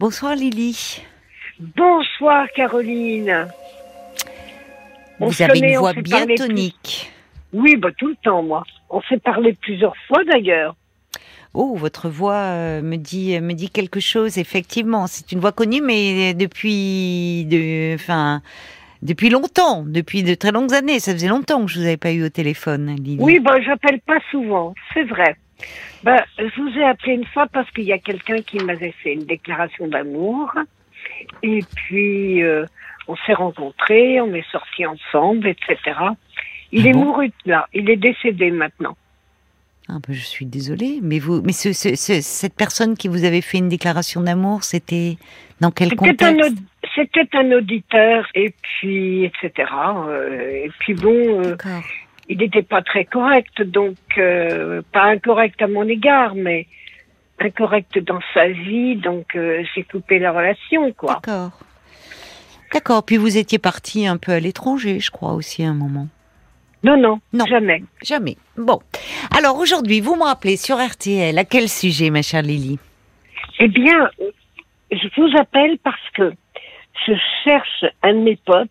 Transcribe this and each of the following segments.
Bonsoir Lily. Bonsoir Caroline. On Vous avez connaît, une voix bien tonique. Oui, bah tout le temps, moi. On s'est parlé plusieurs fois d'ailleurs. Oh, votre voix euh, me dit me dit quelque chose. Effectivement, c'est une voix connue, mais depuis de, enfin, depuis longtemps, depuis de très longues années. Ça faisait longtemps que je vous avais pas eu au téléphone, Lily. Oui, bah j'appelle pas souvent, c'est vrai. Bah, je vous ai appelé une fois parce qu'il y a quelqu'un qui m'avait fait une déclaration d'amour. Et puis, euh, on s'est rencontrés, on est sortis ensemble, etc. Il Ah est bon mouru là, il est décédé maintenant. Ah, bah, je suis désolée, mais vous, mais ce, ce- ce- cette personne qui vous avait fait une déclaration d'amour, c'était dans quel contexte c'était un auditeur, et puis, etc. euh, et puis bon, euh, D'accord. Il n'était pas très correct, donc euh, pas incorrect à mon égard, mais incorrect dans sa vie, donc euh, j'ai coupé la relation, quoi. D'accord. D'accord. Puis vous étiez parti un peu à l'étranger, je crois aussi à un moment. Non, non, Non. jamais. Jamais. Bon. Alors aujourd'hui, vous me rappelez sur RTL à quel sujet, ma chère Lily? Eh bien, je vous appelle parce que je cherche un de mes potes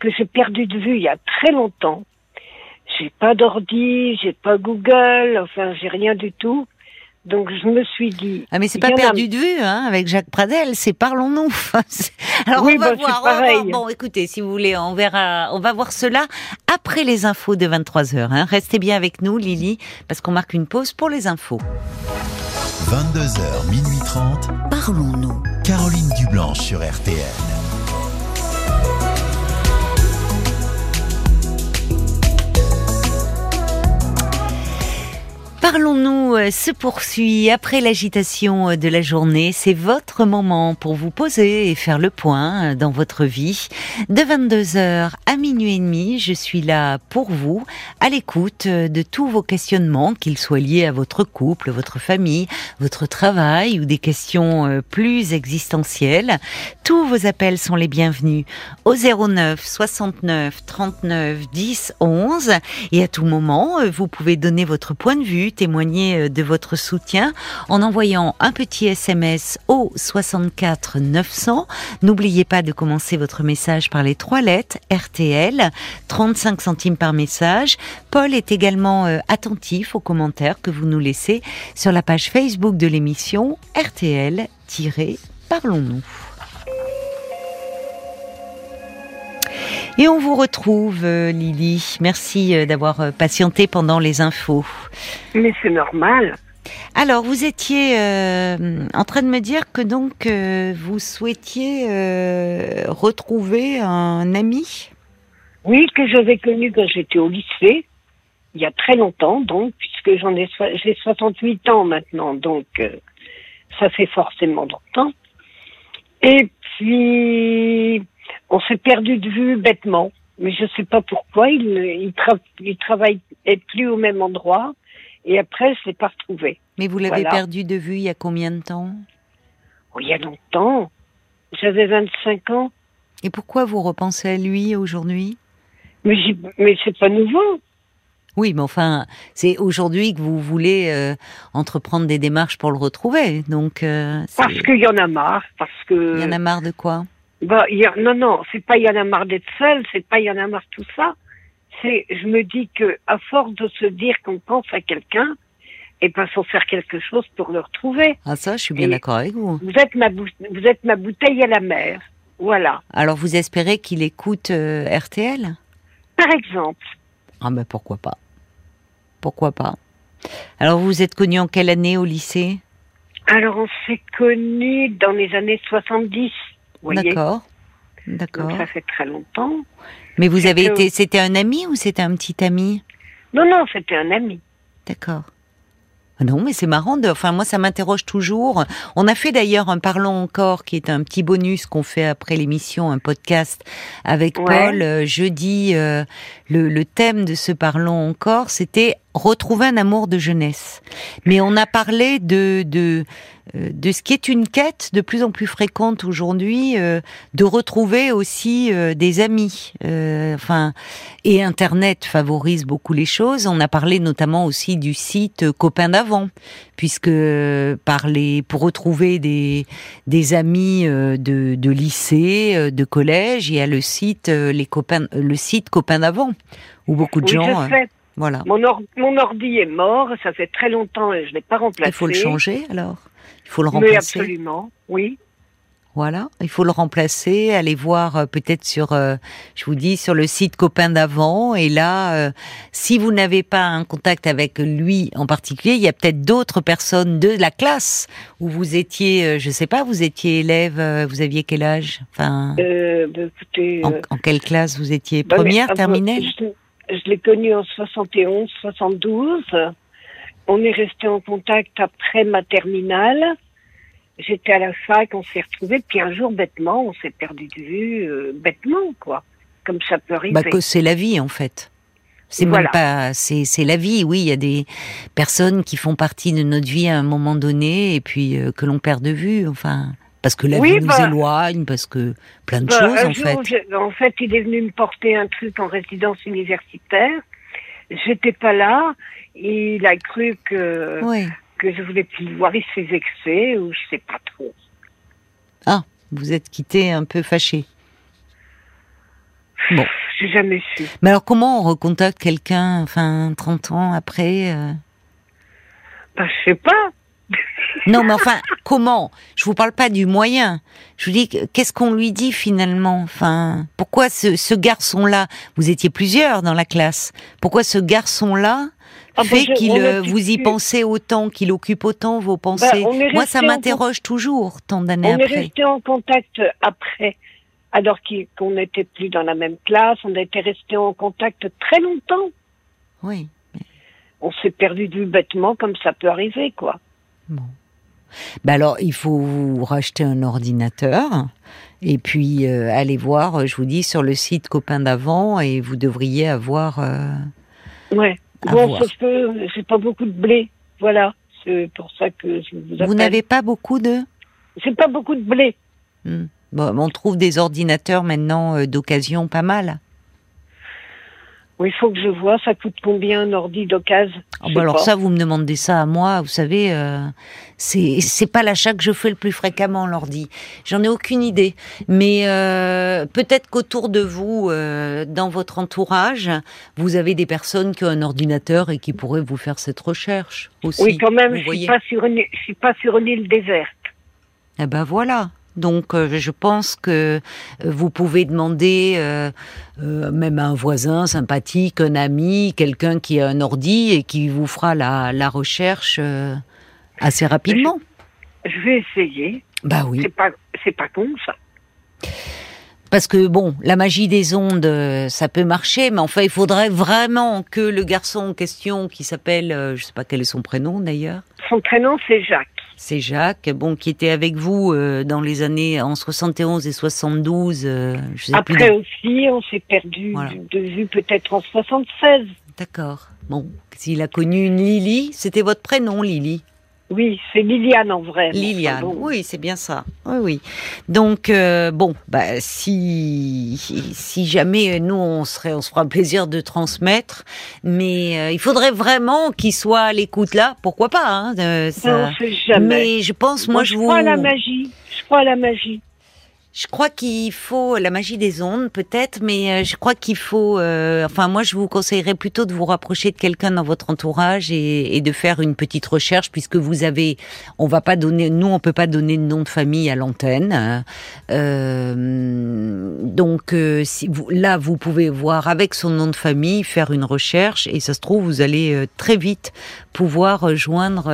que j'ai perdu de vue il y a très longtemps. J'ai pas d'ordi, j'ai pas Google, enfin j'ai rien du tout. Donc je me suis dit. Ah mais c'est pas a- perdu de vue, hein, avec Jacques Pradel, c'est parlons-nous. Alors Oui, on va bah, voir, on va pareil. voir. Bon, écoutez, si vous voulez, on verra, on va voir cela après les infos de 23 h Hein. Restez bien avec nous, Lily, parce qu'on marque une pause pour les infos. 22h, minuit 30. Parlons-nous. Caroline Dublanche sur RTL. Parlons-nous euh, se poursuit après l'agitation euh, de la journée. C'est votre moment pour vous poser et faire le point euh, dans votre vie. De 22h à minuit et demi, je suis là pour vous, à l'écoute de tous vos questionnements, qu'ils soient liés à votre couple, votre famille, votre travail ou des questions plus existentielles. Tous vos appels sont les bienvenus au 09 69 39 10 11 et à tout moment, vous pouvez donner votre point de vue, témoigner euh, de votre soutien en envoyant un petit SMS au 64 900. N'oubliez pas de commencer votre message par les trois lettres RTL, 35 centimes par message. Paul est également euh, attentif aux commentaires que vous nous laissez sur la page Facebook de l'émission RTL-Parlons-nous. Et on vous retrouve, euh, Lily. Merci euh, d'avoir euh, patienté pendant les infos. Mais c'est normal. Alors, vous étiez euh, en train de me dire que donc euh, vous souhaitiez euh, retrouver un ami? Oui, que j'avais connu quand j'étais au lycée, il y a très longtemps, donc, puisque j'en ai, so- j'ai 68 ans maintenant, donc euh, ça fait forcément longtemps. Et puis, on s'est perdu de vue bêtement, mais je sais pas pourquoi. Il, il, tra- il plus au même endroit, et après, je l'ai pas retrouvé. Mais vous l'avez Voilà. perdu de vue il y a combien de temps? Oh, il y a longtemps. J'avais 25 ans, Et pourquoi vous repensez à lui aujourd'hui? Mais, mais c'est pas nouveau. Oui, mais enfin, c'est aujourd'hui que vous voulez euh, entreprendre des démarches pour le retrouver. Donc, euh, Parce qu'il y en a marre, parce que... il y en a marre de quoi? Bah, il y a- non, non, c'est pas il y en a marre d'être seul, c'est pas il y en a marre tout ça. C'est, je me dis que à force de se dire qu'on pense à quelqu'un, et ben faut faire quelque chose pour le retrouver. Ah ça, je suis bien d'accord avec vous. Vous êtes ma bou- vous êtes ma bouteille à la mer, voilà. Alors, vous espérez qu'il écoute euh, RTL Par exemple, Ah ben pourquoi pas Pourquoi pas Alors, vous vous êtes connu en quelle année au lycée? Alors on s'est connus dans les années 70, vous voyez. D'accord. D'accord. ça fait très longtemps. Mais vous avez que- été, c'était un ami ou c'était un petit ami? Non, non, c'était un ami. D'accord. Ah Non, mais c'est marrant. De, enfin, moi, ça m'interroge toujours. On a fait d'ailleurs un Parlons encore, qui est un petit bonus qu'on fait après l'émission, un podcast avec Ouais. Paul. Euh, jeudi, euh, le, le thème de ce Parlons encore, c'était retrouver un amour de jeunesse. Mais on a parlé de de euh, de ce qui est une quête de plus en plus fréquente aujourd'hui, euh, de retrouver aussi euh, des amis. enfin, et Internet favorise beaucoup les choses. On a parlé notamment aussi du site Copains d'avant, puisque parler pour retrouver des des amis de, de lycée, de collège, il y a le site les copains, le site Copains d'avant, où beaucoup de gens. Voilà. Mon, mon, ordi est mort, ça fait très longtemps et je ne l'ai pas remplacé. Il faut le changer alors? Il faut le remplacer? absolument, oui. Voilà, il faut le remplacer, aller voir euh, peut-être sur, euh, je vous dis, sur le site Copain d'avant. Et là, euh, si vous n'avez pas un contact avec lui en particulier, il y a peut-être d'autres personnes de la classe où vous étiez, je sais pas, vous étiez élève, vous aviez quel âge? Enfin, bah, écoutez, en, quelle classe vous étiez? bah, Première, terminale je l'ai connu en 71, 72. On est resté en contact après ma terminale. J'étais à la fac, on s'est retrouvés, puis un jour, bêtement, on s'est perdu de vue, euh, bêtement, quoi. Comme ça peut arriver. Bah, que c'est la vie, en fait. C'est pas, c'est, c'est la vie, oui. Il y a des personnes qui font partie de notre vie à un moment donné, et puis euh, que l'on perd de vue, enfin. Parce que la vie nous bah, éloigne, parce que plein de bah, choses, en fait. en fait, il est venu me porter un truc en résidence universitaire. J'étais pas là. Il a cru que, que je voulais plus voir. Il s'est vexé, ou je sais pas trop. Ah, vous êtes quitté un peu fâché. Bon. J'ai jamais su. Mais alors, comment on recontacte quelqu'un, enfin, 30 ans après euh... Bah, je sais pas. Non, mais enfin, comment? Je vous parle pas du moyen. Je vous dis, qu'est-ce qu'on lui dit finalement? Enfin, pourquoi ce, garçon-là? Vous étiez plusieurs dans la classe. Pourquoi ce garçon-là ah, fait qu'il euh, vous y pensez autant, qu'il occupe autant vos bah, pensées? Moi, ça m'interroge toujours tant d'années après. On est resté en contact après, alors qu'on n'était plus dans la même classe. On était resté en contact très longtemps. Oui. On s'est perdu du bêtement, comme ça peut arriver, quoi. Bon. Ben alors, il faut vous racheter un ordinateur et puis euh, aller voir, je vous dis, sur le site Copain d'avant et vous devriez avoir. Euh, ouais. Bon, sauf que j'ai pas beaucoup de blé. Voilà. C'est pour ça que je vous appelle. Vous n'avez pas beaucoup de? C'est pas beaucoup de blé. Hmm. Bon, on trouve des ordinateurs maintenant euh, d'occasion pas mal. Oui, il faut que je vois, ça coûte combien un ordi d'occasion? Oh bah Alors ça, vous me demandez ça à moi, vous savez, euh, c'est c'est pas l'achat que je fais le plus fréquemment l'ordi. J'en ai aucune idée, mais euh, peut-être qu'autour de vous, euh, dans votre entourage, vous avez des personnes qui ont un ordinateur et qui pourraient vous faire cette recherche aussi. Oui, quand même, je suis pas sur une, je suis pas sur une île déserte. Eh ben voilà. Donc euh, je pense que euh, vous pouvez demander euh, même à un voisin sympathique, un ami, quelqu'un qui a un ordi et qui vous fera la, la recherche assez rapidement. Je, vais essayer. Bah oui. C'est pas, pas con ça. Parce que bon, la magie des ondes, ça peut marcher, mais enfin, il faudrait vraiment que le garçon en question, qui s'appelle, je sais pas quel est son prénom d'ailleurs. Son prénom c'est Jacques c'est Jacques, bon, qui était avec vous euh, dans les années en 71 et 72. Euh, je sais Après aussi, on s'est perdu de vue peut-être en 76. D'accord. Bon, s'il a connu une Lily, c'était votre prénom, Lily oui, c'est Liliane en vrai. Liliane, oui, c'est bien ça. Oui, oui. Donc euh, bon, bah si si jamais nous on serait, on se fera plaisir de transmettre, mais euh, il faudrait vraiment qu'il soit à l'écoute là. Pourquoi pas hein, ça... jamais. Mais je pense, moi, je, je vous. crois à la magie. Je crois à la magie. Je crois qu'il faut la magie des ondes, peut-être, mais euh, je crois qu'il faut. Euh, enfin, moi, je vous conseillerais plutôt de vous rapprocher de quelqu'un dans votre entourage et, de faire une petite recherche, puisque vous avez. On va pas donner. Nous, on peut pas donner de nom de famille à l'antenne. Donc, euh, vous, là, vous pouvez voir avec son nom de famille, faire une recherche, et ça se trouve, vous allez très vite pouvoir rejoindre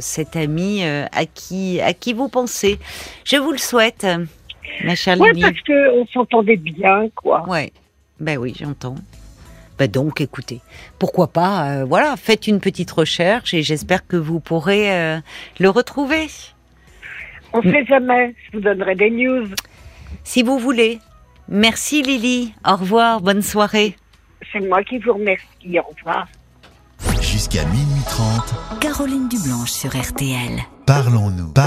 cet ami à qui à qui vous pensez. Je vous le souhaite. Oui, parce qu'on s'entendait bien, quoi. Ouais, ben oui, j'entends. Ben donc, écoutez, pourquoi pas, euh, voilà, faites une petite recherche et j'espère que vous pourrez euh, le retrouver. On ne sait jamais, je vous donnerai des news. Si vous voulez. Merci Lily, au revoir, bonne soirée. C'est moi qui vous remercie, au revoir. Jusqu'à minuit 30, Caroline Dublanche sur RTL. parlons-nous.